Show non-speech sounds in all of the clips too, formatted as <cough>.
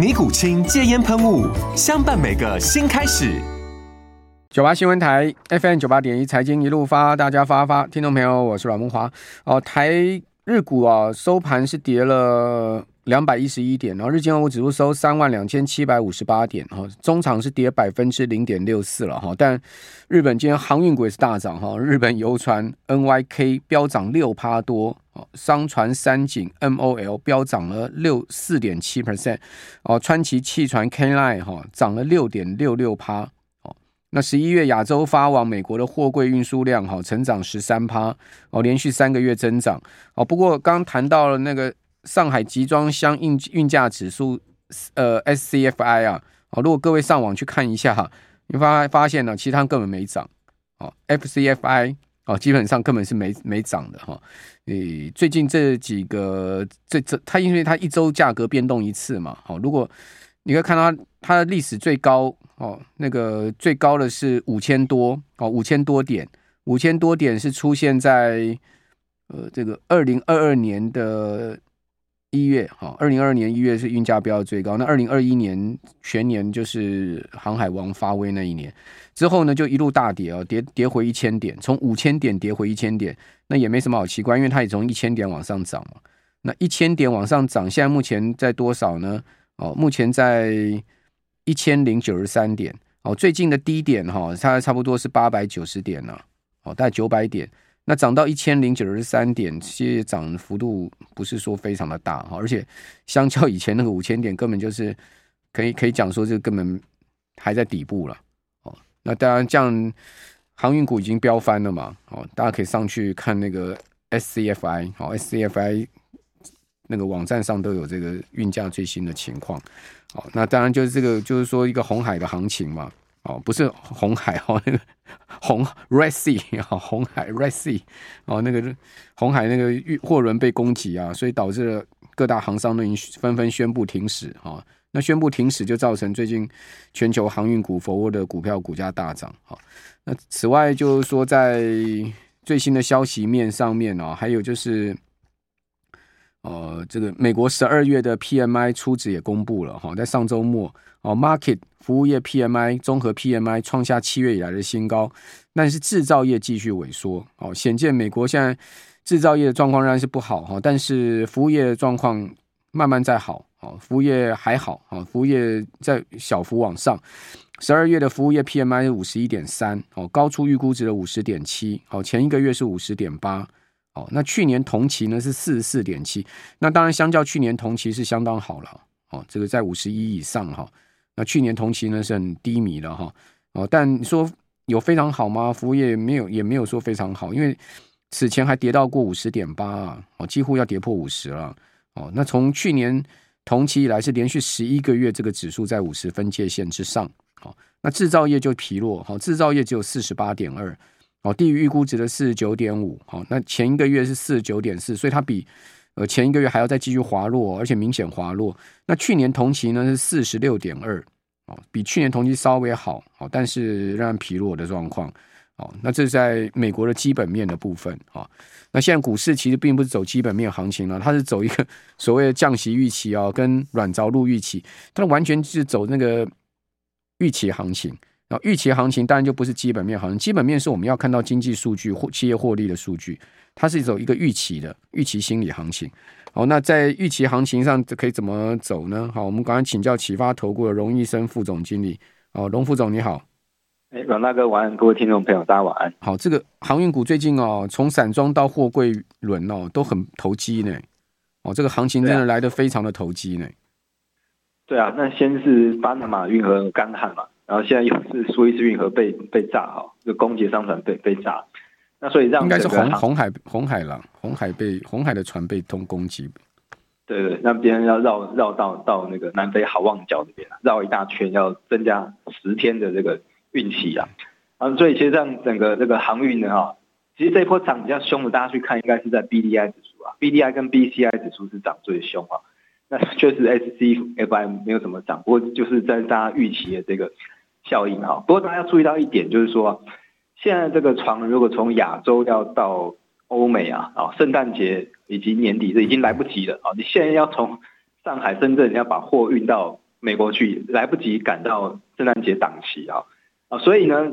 尼古清戒烟喷雾，相伴每个新开始。九八新闻台 FM 九八点一财经一路发，大家发发，听众朋友，我是阮梦华。哦，台日股啊，收盘是跌了两百一十一点，然后日经欧指数收三万两千七百五十八点，哈，中场是跌百分之零点六四了，哈。但日本今天航运股也是大涨，哈，日本游船 NYK 飙涨六趴多。哦商船三井 MOL 飙涨了六四点七 percent，哦，川崎汽船 K Line 哈涨了六点六六趴，哦，那十一月亚洲发往美国的货柜运输量哈成长十三趴，哦，连续三个月增长，哦，不过刚谈到了那个上海集装箱运运价指数，呃，SCFI 啊，哦，如果各位上网去看一下哈，你发发现呢，其他根本没涨，哦，FCFI。哦，基本上根本是没没涨的哈。诶，最近这几个这这，它因为它一周价格变动一次嘛。好，如果你可以看到它它的历史最高哦，那个最高的是五千多哦，五千多点，五千多点是出现在呃这个二零二二年的一月哈，二零二二年一月是运价飙最高。那二零二一年全年就是航海王发威那一年。之后呢，就一路大跌哦，跌跌回一千点，从五千点跌回一千点，那也没什么好奇怪，因为它也从一千点往上涨嘛。那一千点往上涨，现在目前在多少呢？哦，目前在一千零九十三点。哦，最近的低点哈，它差不多是八百九十点了。哦，大概九百点。那涨到一千零九十三点，其实涨幅度不是说非常的大哈，而且相较以前那个五千点，根本就是可以可以讲说，这个根本还在底部了哦。那当然，这样航运股已经飙翻了嘛？哦，大家可以上去看那个 SCFI，哦，SCFI 那个网站上都有这个运价最新的情况。哦，那当然就是这个，就是说一个红海的行情嘛。哦，不是红海哦，那个 <laughs> 红 Red Sea 啊，红海 Red Sea 哦，那个红海那个货轮被攻击啊，所以导致了各大航商都已经纷纷宣布停驶啊。那宣布停驶，就造成最近全球航运股、佛沃的股票股价大涨。好，那此外就是说，在最新的消息面上面哦，还有就是，呃，这个美国十二月的 PMI 初值也公布了哈，在上周末哦，Market 服务业 PMI 综合 PMI 创下七月以来的新高，但是制造业继续萎缩。哦，显见美国现在制造业的状况仍然是不好哈，但是服务业的状况慢慢在好。哦，服务业还好啊，服务业在小幅往上。十二月的服务业 PMI 是五十一点三，哦，高出预估值的五十点七。哦，前一个月是五十点八。哦，那去年同期呢是四十四点七。那当然，相较去年同期是相当好了。哦，这个在五十一以上哈。那去年同期呢是很低迷的哈。哦，但你说有非常好吗？服务业没有，也没有说非常好，因为此前还跌到过五十点八啊，哦，几乎要跌破五十了。哦，那从去年。同期以来是连续十一个月，这个指数在五十分界线之上。好，那制造业就疲弱。好，制造业只有四十八点二，哦，低于预估值的四十九点五。好，那前一个月是四十九点四，所以它比呃前一个月还要再继续滑落，而且明显滑落。那去年同期呢是四十六点二，哦，比去年同期稍微好，好，但是仍然疲弱的状况。哦，那这是在美国的基本面的部分啊。那现在股市其实并不是走基本面行情了，它是走一个 <laughs> 所谓的降息预期啊，跟软着陆预期，它完全是走那个预期行情。然后预期行情当然就不是基本面行情，基本面是我们要看到经济数据或企业获利的数据，它是走一个预期的预期心理行情。好，那在预期行情上可以怎么走呢？好，我们刚刚请教启发投顾的荣医生副总经理。哦，荣副总你好。哎，阮大哥晚安，各位听众朋友大家晚安。好，这个航运股最近哦，从散装到货柜轮哦，都很投机呢。哦，这个行情真的来的非常的投机呢。对啊，那先是巴拿马运河干旱嘛，然后现在又是苏伊士运河被被炸哈，就攻击商船被被炸，那所以让应该是红红海红海了，红海被红海的船被通攻击。对对，那别人要绕绕到到那个南非好望角那边，绕一大圈，要增加十天的这个运期啊，啊，所以其实让整个这个航运呢哈，其实这一波涨比较凶的，大家去看应该是在 BDI 指数啊，BDI 跟 BCI 指数是涨最凶啊，那确实 SCFI 没有怎么涨，不过就是在大家预期的这个效应哈，不过大家要注意到一点就是说，现在这个船如果从亚洲要到欧美啊，啊，圣诞节以及年底这已经来不及了啊！你现在要从上海、深圳要把货运到美国去，来不及赶到圣诞节档期啊！啊，所以呢，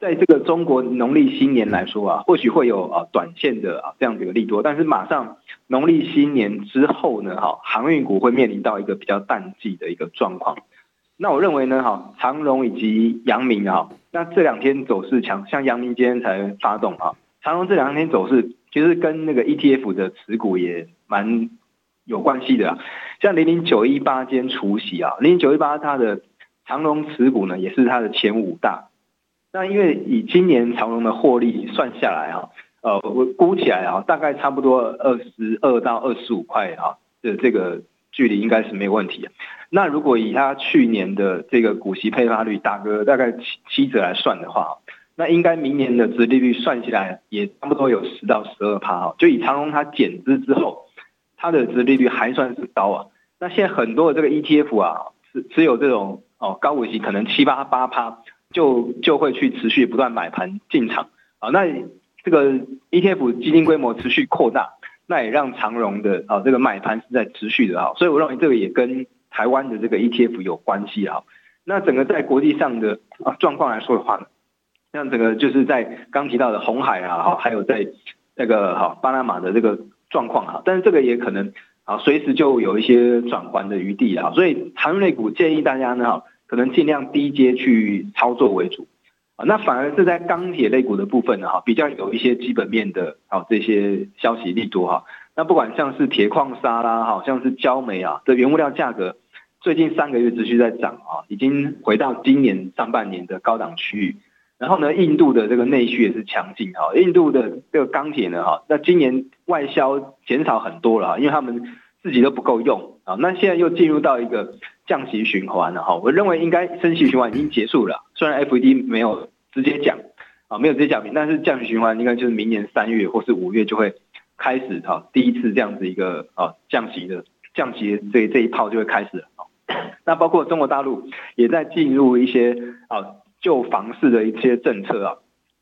在这个中国农历新年来说啊，或许会有啊短线的啊这样子一个利多，但是马上农历新年之后呢，哈，航运股会面临到一个比较淡季的一个状况。那我认为呢，哈，长荣以及阳明啊，那这两天走势强，像阳明今天才发动啊。长荣这两天走势其实跟那个 ETF 的持股也蛮有关系的啊，像零零九一八今天除息啊，零零九一八它的长荣持股呢也是它的前五大。那因为以今年长荣的获利算下来啊，呃，我估起来啊，大概差不多二十二到二十五块啊的这个距离应该是没有问题。那如果以它去年的这个股息配发率打个大概七七折来算的话。那应该明年的殖利率算起来也差不多有十到十二趴哈，就以长隆它减资之后，它的殖利率还算是高啊。那现在很多的这个 ETF 啊，持持有这种哦高股息，可能七八八趴，就就会去持续不断买盘进场啊。那这个 ETF 基金规模持续扩大，那也让长荣的啊这个买盘是在持续的哈。所以我认为这个也跟台湾的这个 ETF 有关系啊。那整个在国际上的啊状况来说的话呢？像整个就是在刚提到的红海啊，还有在那个哈巴拿马的这个状况哈，但是这个也可能啊随时就有一些转圜的余地啊，所以航运类股建议大家呢哈，可能尽量低阶去操作为主，那反而是在钢铁类股的部分呢哈，比较有一些基本面的啊这些消息力度哈，那不管像是铁矿砂啦，好像是焦煤啊的原物料价格，最近三个月持续在涨啊，已经回到今年上半年的高档区域。然后呢，印度的这个内需也是强劲哈，印度的这个钢铁呢哈，那今年外销减少很多了哈，因为他们自己都不够用啊，那现在又进入到一个降息循环了哈，我认为应该升息循环已经结束了，虽然 FED 没有直接讲啊，没有直接讲明，但是降息循环应该就是明年三月或是五月就会开始哈，第一次这样子一个啊降息的降息这这一炮就会开始了，<coughs> 那包括中国大陆也在进入一些啊。就房市的一些政策啊，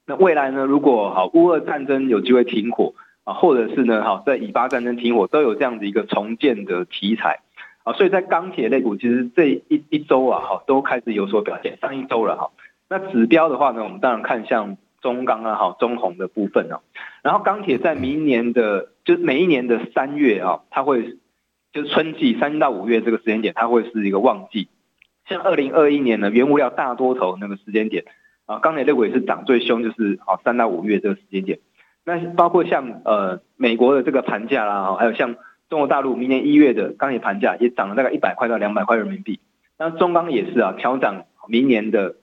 那未来呢，如果好乌俄战争有机会停火啊，或者是呢好在以巴战争停火，都有这样子一个重建的题材啊，所以在钢铁类股其实这一一周啊，哈都开始有所表现，上一周了哈。那指标的话呢，我们当然看像中钢啊，哈中红的部分啊，然后钢铁在明年的，就是每一年的三月啊，它会就是春季三到五月这个时间点，它会是一个旺季。像二零二一年呢，原物料大多头那个时间点啊，钢铁类股也是涨最凶，就是啊三到五月这个时间点。那包括像呃美国的这个盘价啦，还有像中国大陆明年一月的钢铁盘价也涨了大概一百块到两百块人民币。那中钢也是啊，调涨明年的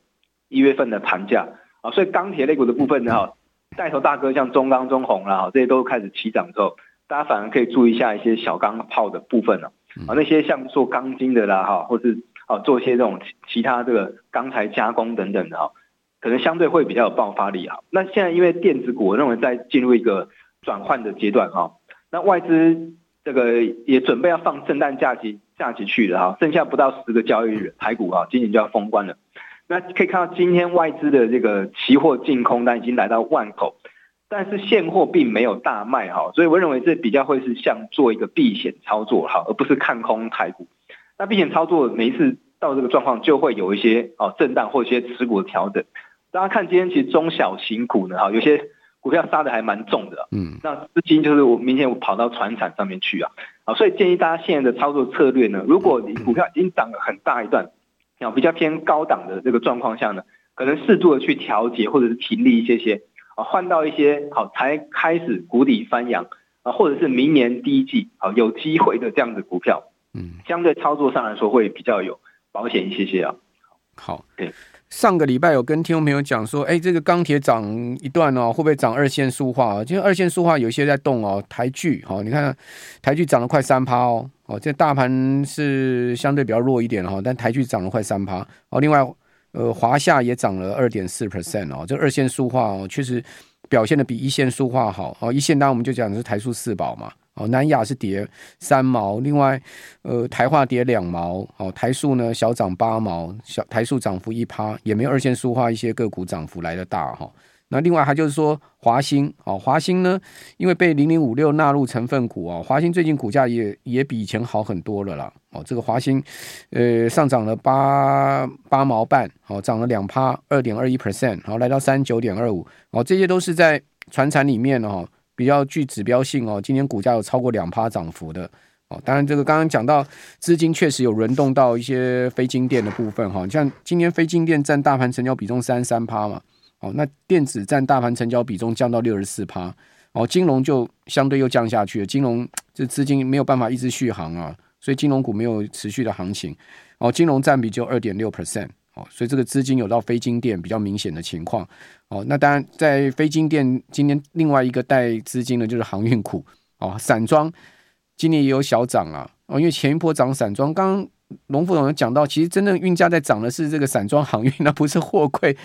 一月份的盘价啊，所以钢铁类股的部分呢，哈，带头大哥像中钢、中红啦，哈，这些都开始起涨之后，大家反而可以注意一下一些小钢炮的部分了啊，那些像做钢筋的啦，哈，或是啊，做一些这种其他这个钢材加工等等的哈，可能相对会比较有爆发力啊。那现在因为电子股，我认为在进入一个转换的阶段哈。那外资这个也准备要放圣诞假期假期去了哈，剩下不到十个交易日，台股啊今年就要封关了。那可以看到今天外资的这个期货净空单已经来到万口，但是现货并没有大卖哈，所以我认为这比较会是像做一个避险操作哈，而不是看空台股。那避险操作每一次到这个状况，就会有一些哦震荡或一些持股的调整。大家看今天其实中小型股呢，哈，有些股票杀的还蛮重的，嗯，那资金就是我明天我跑到船产上面去啊，啊，所以建议大家现在的操作策略呢，如果你股票已经涨了很大一段，比较偏高档的这个状况下呢，可能适度的去调节或者是停利一些些啊，换到一些好才开始谷底翻扬啊，或者是明年第一季好有机会的这样子股票，嗯，相对操作上来说会比较有保险一些些啊。好，对。上个礼拜有跟听众朋友讲说，哎，这个钢铁涨一段哦，会不会涨二线塑化？其实二线塑化有些在动哦，台剧哦，你看台剧涨了快三趴哦，哦，这大盘是相对比较弱一点哈，但台剧涨了快三趴哦。另外，呃，华夏也涨了二点四 percent 哦，这二线塑化哦，确实表现的比一线塑化好哦。一线当然我们就讲的是台塑四宝嘛。哦，南亚是跌三毛，另外，呃，台化跌两毛，哦，台塑呢小涨八毛，小台塑涨幅一趴，也没有二线塑化一些个股涨幅来的大哈。那另外还就是说华兴，哦，华兴呢，因为被零零五六纳入成分股哦，华兴最近股价也也比以前好很多了啦。哦，这个华兴，呃，上涨了八八毛半，哦，涨了两趴，二点二一 percent，好，来到三九点二五，哦，这些都是在传产里面哦。比较具指标性哦，今天股价有超过两趴涨幅的哦。当然，这个刚刚讲到资金确实有轮动到一些非金电的部分哈，像今年非金电占大盘成交比重三三趴嘛，哦，那电子占大盘成交比重降到六十四趴，哦，金融就相对又降下去了，金融这资金没有办法一直续航啊，所以金融股没有持续的行情，哦，金融占比就二点六 percent。哦，所以这个资金有到非金电比较明显的情况。哦，那当然在非金电今年另外一个带资金的就是航运股。哦，散装今年也有小涨啊。哦，因为前一波涨散装，刚刚龙副总有讲到，其实真正运价在涨的是这个散装航运，那不是货柜。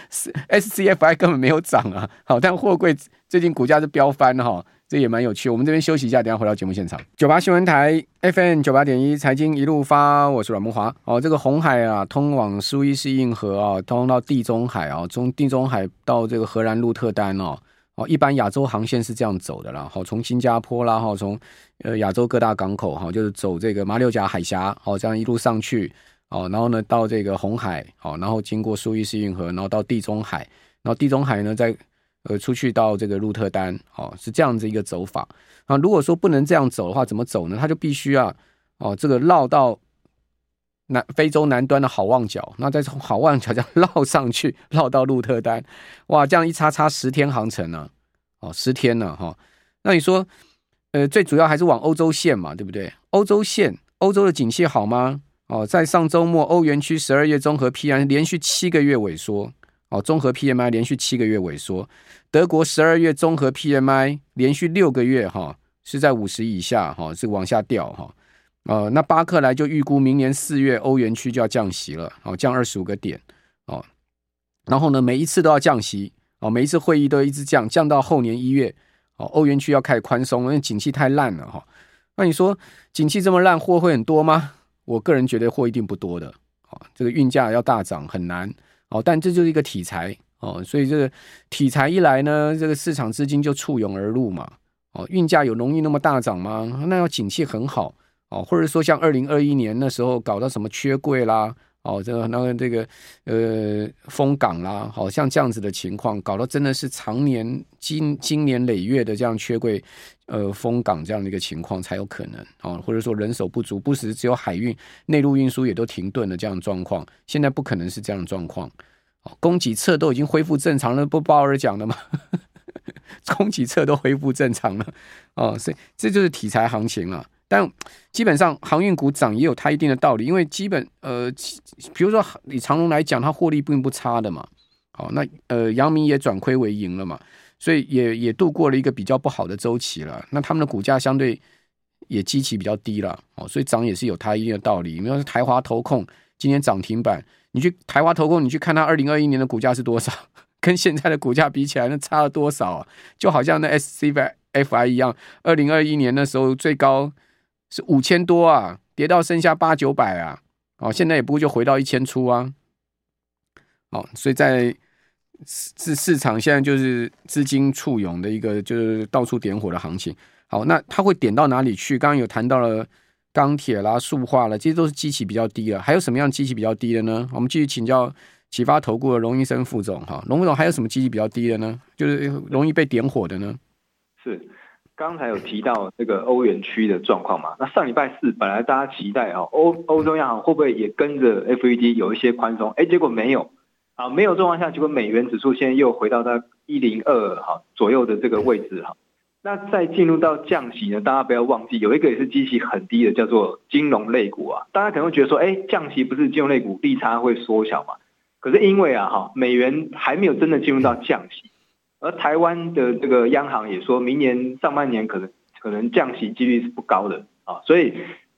SCFI 根本没有涨啊。好，但货柜最近股价是飙翻哈。哦这也蛮有趣，我们这边休息一下，等下回到节目现场。九八新闻台 FM 九八点一财经一路发，我是阮慕华。哦，这个红海啊，通往苏伊士运河啊，通到地中海啊，从地中海到这个荷兰鹿特丹哦。一般亚洲航线是这样走的啦。好，从新加坡啦，哈，从呃亚洲各大港口哈，就是走这个马六甲海峡，好，这样一路上去，哦，然后呢到这个红海，好，然后经过苏伊士运河，然后到地中海，然后地中海呢再。呃，出去到这个鹿特丹，哦，是这样子一个走法啊。如果说不能这样走的话，怎么走呢？他就必须啊，哦，这个绕到南非洲南端的好望角，那再从好望角这样绕上去，<laughs> 绕到鹿特丹，哇，这样一差差十天航程呢，哦，十天呢，哈。那你说，呃，最主要还是往欧洲线嘛，对不对？欧洲线，欧洲的景气好吗？哦，在上周末，欧元区十二月综合 PMI 连续七个月萎缩。哦，综合 PMI 连续七个月萎缩，德国十二月综合 PMI 连续六个月哈是在五十以下哈，是往下掉哈。呃，那巴克莱就预估明年四月欧元区就要降息了，哦，降二十五个点哦。然后呢，每一次都要降息哦，每一次会议都一直降，降到后年一月哦，欧元区要开始宽松，因为景气太烂了哈。那你说景气这么烂，货会很多吗？我个人觉得货一定不多的。哦，这个运价要大涨很难。哦，但这就是一个题材哦，所以这个题材一来呢，这个市场资金就簇拥而入嘛。哦，运价有容易那么大涨吗？那要景气很好哦，或者说像二零二一年那时候搞到什么缺柜啦，哦，这个那个这个呃封港啦，好像这样子的情况，搞到真的是常年经经年累月的这样缺柜呃封港这样的一个情况才有可能哦，或者说人手不足，不时只有海运，内陆运输也都停顿的这样的状况，现在不可能是这样的状况。哦供给侧都已经恢复正常了，不鲍尔讲的吗？<laughs> 供给侧都恢复正常了，哦，所以这就是题材行情了。但基本上航运股涨也有它一定的道理，因为基本呃，比如说以长龙来讲，它获利并不差的嘛。好，那呃，阳明也转亏为盈了嘛，所以也也度过了一个比较不好的周期了。那他们的股价相对也基期比较低了，哦，所以涨也是有它一定的道理。比如说台华投控今天涨停板。你去台华投控，你去看它二零二一年的股价是多少，<laughs> 跟现在的股价比起来，那差了多少啊？就好像那 SCFI 一样，二零二一年的时候最高是五千多啊，跌到剩下八九百啊，哦，现在也不过就回到一千出啊，哦，所以在市市场现在就是资金簇拥的一个就是到处点火的行情。好，那它会点到哪里去？刚刚有谈到了。钢铁啦、塑化了，这些都是机器比较低了。还有什么样机器比较低的呢？我们继续请教启发投顾的龙医生副总哈，龙副总还有什么机器比较低的呢？就是容易被点火的呢？是刚才有提到这个欧元区的状况嘛？那上礼拜四本来大家期待啊，欧欧洲央行会不会也跟着 FED 有一些宽松？哎，结果没有。啊，没有状况下，结果美元指数现在又回到它一零二哈左右的这个位置哈。那再进入到降息呢，大家不要忘记，有一个也是基期很低的，叫做金融类股啊。大家可能会觉得说，哎，降息不是金融类股利差会缩小嘛？可是因为啊哈，美元还没有真的进入到降息，而台湾的这个央行也说明年上半年可能可能降息几率是不高的啊，所以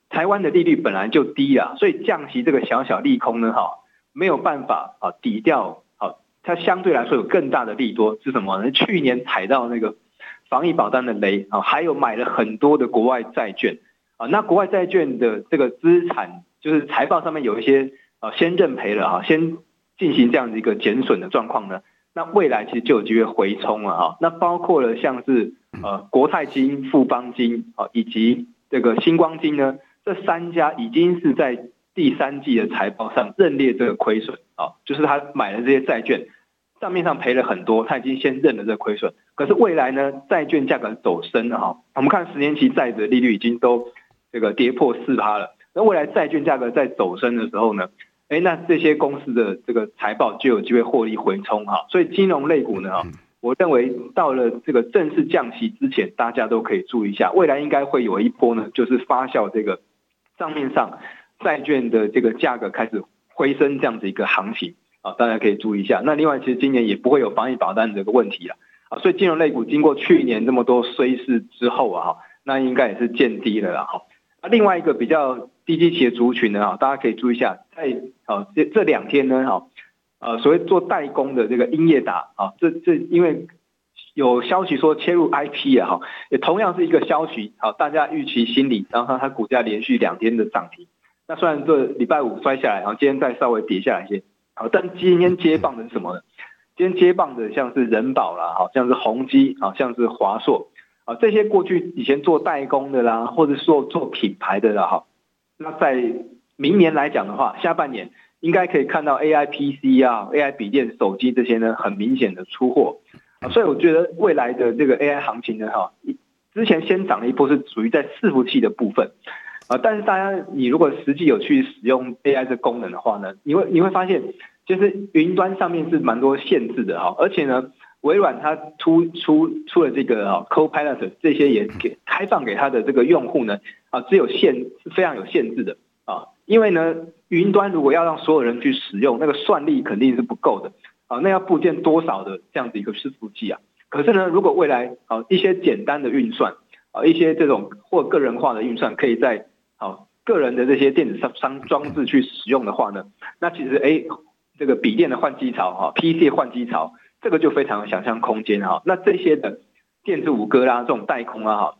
台湾的利率本来就低啊，所以降息这个小小利空呢哈。没有办法啊，抵掉啊，它相对来说有更大的利多是什么呢？去年踩到那个防疫保单的雷啊，还有买了很多的国外债券啊，那国外债券的这个资产就是财报上面有一些啊，先认赔了哈，先进行这样的一个减损的状况呢，那未来其实就有机会回冲了哈，那包括了像是呃国泰金、富邦金啊，以及这个星光金呢，这三家已经是在。第三季的财报上认列这个亏损啊，就是他买了这些债券，账面上赔了很多，他已经先认了这个亏损。可是未来呢，债券价格走升了哈，我们看十年期债的利率已经都这个跌破四趴了。那未来债券价格在走升的时候呢，哎，那这些公司的这个财报就有机会获利回冲哈。所以金融类股呢，哈，我认为到了这个正式降息之前，大家都可以注意一下，未来应该会有一波呢，就是发酵这个账面上。债券的这个价格开始回升，这样子一个行情啊，大家可以注意一下。那另外，其实今年也不会有防疫保单这个问题了啊，所以金融类股经过去年这么多衰势之后啊，那应该也是见低了啦。哈。那，另外一个比较低基企的族群呢，哈，大家可以注意一下，在啊这这两天呢，哈，呃，所谓做代工的这个英业达啊，这这因为有消息说切入 IP 啊，哈，也同样是一个消息，好，大家预期心理，然后它股价连续两天的涨停。那虽然这礼拜五摔下来，然后今天再稍微跌下来一些，好，但今天接棒的是什么呢？今天接棒的像是人保啦，好像是宏基，好像是华硕，啊，这些过去以前做代工的啦，或者说做品牌的啦，哈，那在明年来讲的话，下半年应该可以看到 AI PC 啊、AI 笔电、手机这些呢，很明显的出货，啊，所以我觉得未来的这个 AI 行情呢，哈，之前先涨了一波是属于在伺服器的部分。啊，但是大家，你如果实际有去使用 AI 这功能的话呢，你会你会发现，其实云端上面是蛮多限制的哈，而且呢，微软它出出出了这个啊 Copilot 这些也给开放给它的这个用户呢，啊，只有限是非常有限制的啊，因为呢，云端如果要让所有人去使用，那个算力肯定是不够的啊，那要部件多少的这样子一个伺服器啊？可是呢，如果未来啊一些简单的运算啊，一些这种或个人化的运算，可以在啊，个人的这些电子商商装置去使用的话呢，那其实哎，这个笔电的换机潮哈，PC 换机潮，这个就非常有想象空间哈。那这些的电子五哥啦，这种代工啊哈，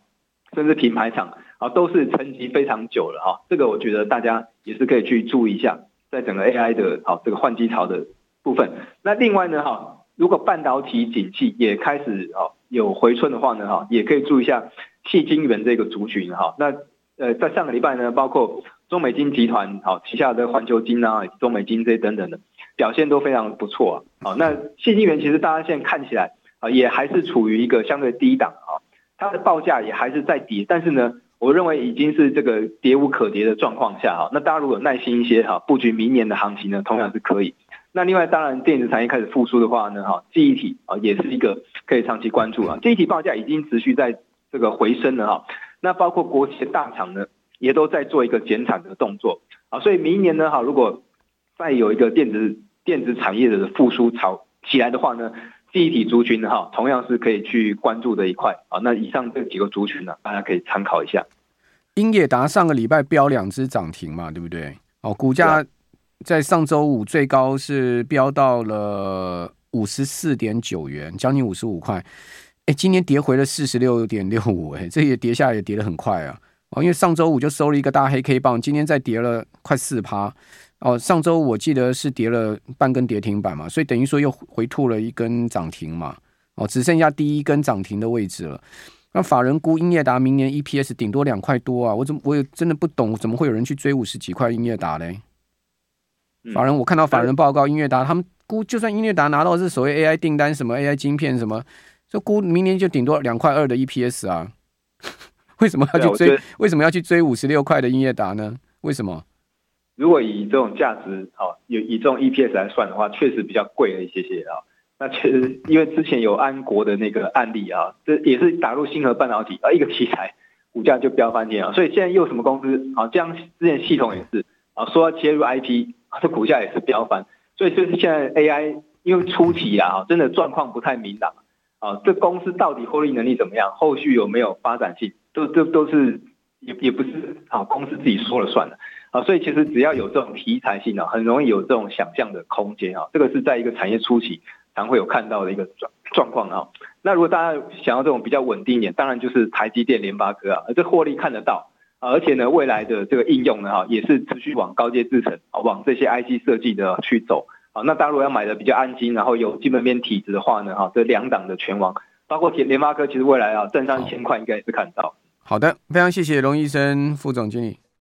甚至品牌厂啊，都是沉寂非常久了哈。这个我觉得大家也是可以去注意一下，在整个 AI 的好这个换机潮的部分。那另外呢哈，如果半导体景气也开始啊有回春的话呢哈，也可以注意一下矽晶圆这个族群哈。那呃，在上个礼拜呢，包括中美金集团好旗下的环球金啊、中美金这些等等的表现都非常不错啊。好，那现金元其实大家现在看起来啊，也还是处于一个相对低档啊，它的报价也还是在跌，但是呢，我认为已经是这个跌无可跌的状况下啊。那大家如果耐心一些哈，布局明年的行情呢，同样是可以。那另外，当然电子产业开始复苏的话呢，哈，记忆体啊也是一个可以长期关注啊。记忆体报价已经持续在这个回升了哈。那包括国企的大厂呢，也都在做一个减产的动作啊，所以明年呢，哈，如果再有一个电子电子产业的复苏潮起来的话呢，记忆体族群呢，哈，同样是可以去关注的一块啊。那以上这几个族群呢，大家可以参考一下。英业达上个礼拜飙两支涨停嘛，对不对？哦，股价在上周五最高是飙到了五十四点九元，将近五十五块。哎，今天跌回了四十六点六五，哎，这也跌下来也跌得很快啊！哦，因为上周五就收了一个大黑 K 棒，今天再跌了快四趴。哦，上周我记得是跌了半根跌停板嘛，所以等于说又回吐了一根涨停嘛。哦，只剩下第一根涨停的位置了。那法人估英业达明年 EPS 顶多两块多啊，我怎么我也真的不懂，怎么会有人去追五十几块英业达嘞？法人我看到法人报告，英业达他们估就算英业达拿到是所谓 AI 订单，什么 AI 晶片什么。就估明年就顶多两块二的 EPS 啊，<laughs> 为什么要去追？为什么要去追五十六块的英业达呢？为什么？如果以这种价值啊，以以这种 EPS 来算的话，确实比较贵了一些些啊。那确实，因为之前有安国的那个案例啊，这也是打入星河半导体啊，一个题材，股价就飙翻天啊。所以现在又什么公司啊？像之前系统也是啊，说要切入 IP，这股价也是飙翻。所以就是现在 AI 因为初期啊，真的状况不太明朗啊，这公司到底获利能力怎么样，后续有没有发展性，都都都是也也不是啊，公司自己说了算的。啊，所以其实只要有这种题材性啊，很容易有这种想象的空间啊。这个是在一个产业初期常会有看到的一个状状况啊。那如果大家想要这种比较稳定一点，当然就是台积电、联发科啊，这获利看得到，而且呢，未来的这个应用呢，哈，也是持续往高阶制程啊，往这些 IC 设计的去走啊。那大家如果要买的比较安心，然后有基本面体质的话呢，哈，这两档的权王，包括联联发科，其实未来啊，站上一千块应该也是看到。好的，非常谢谢龙医生副总经理。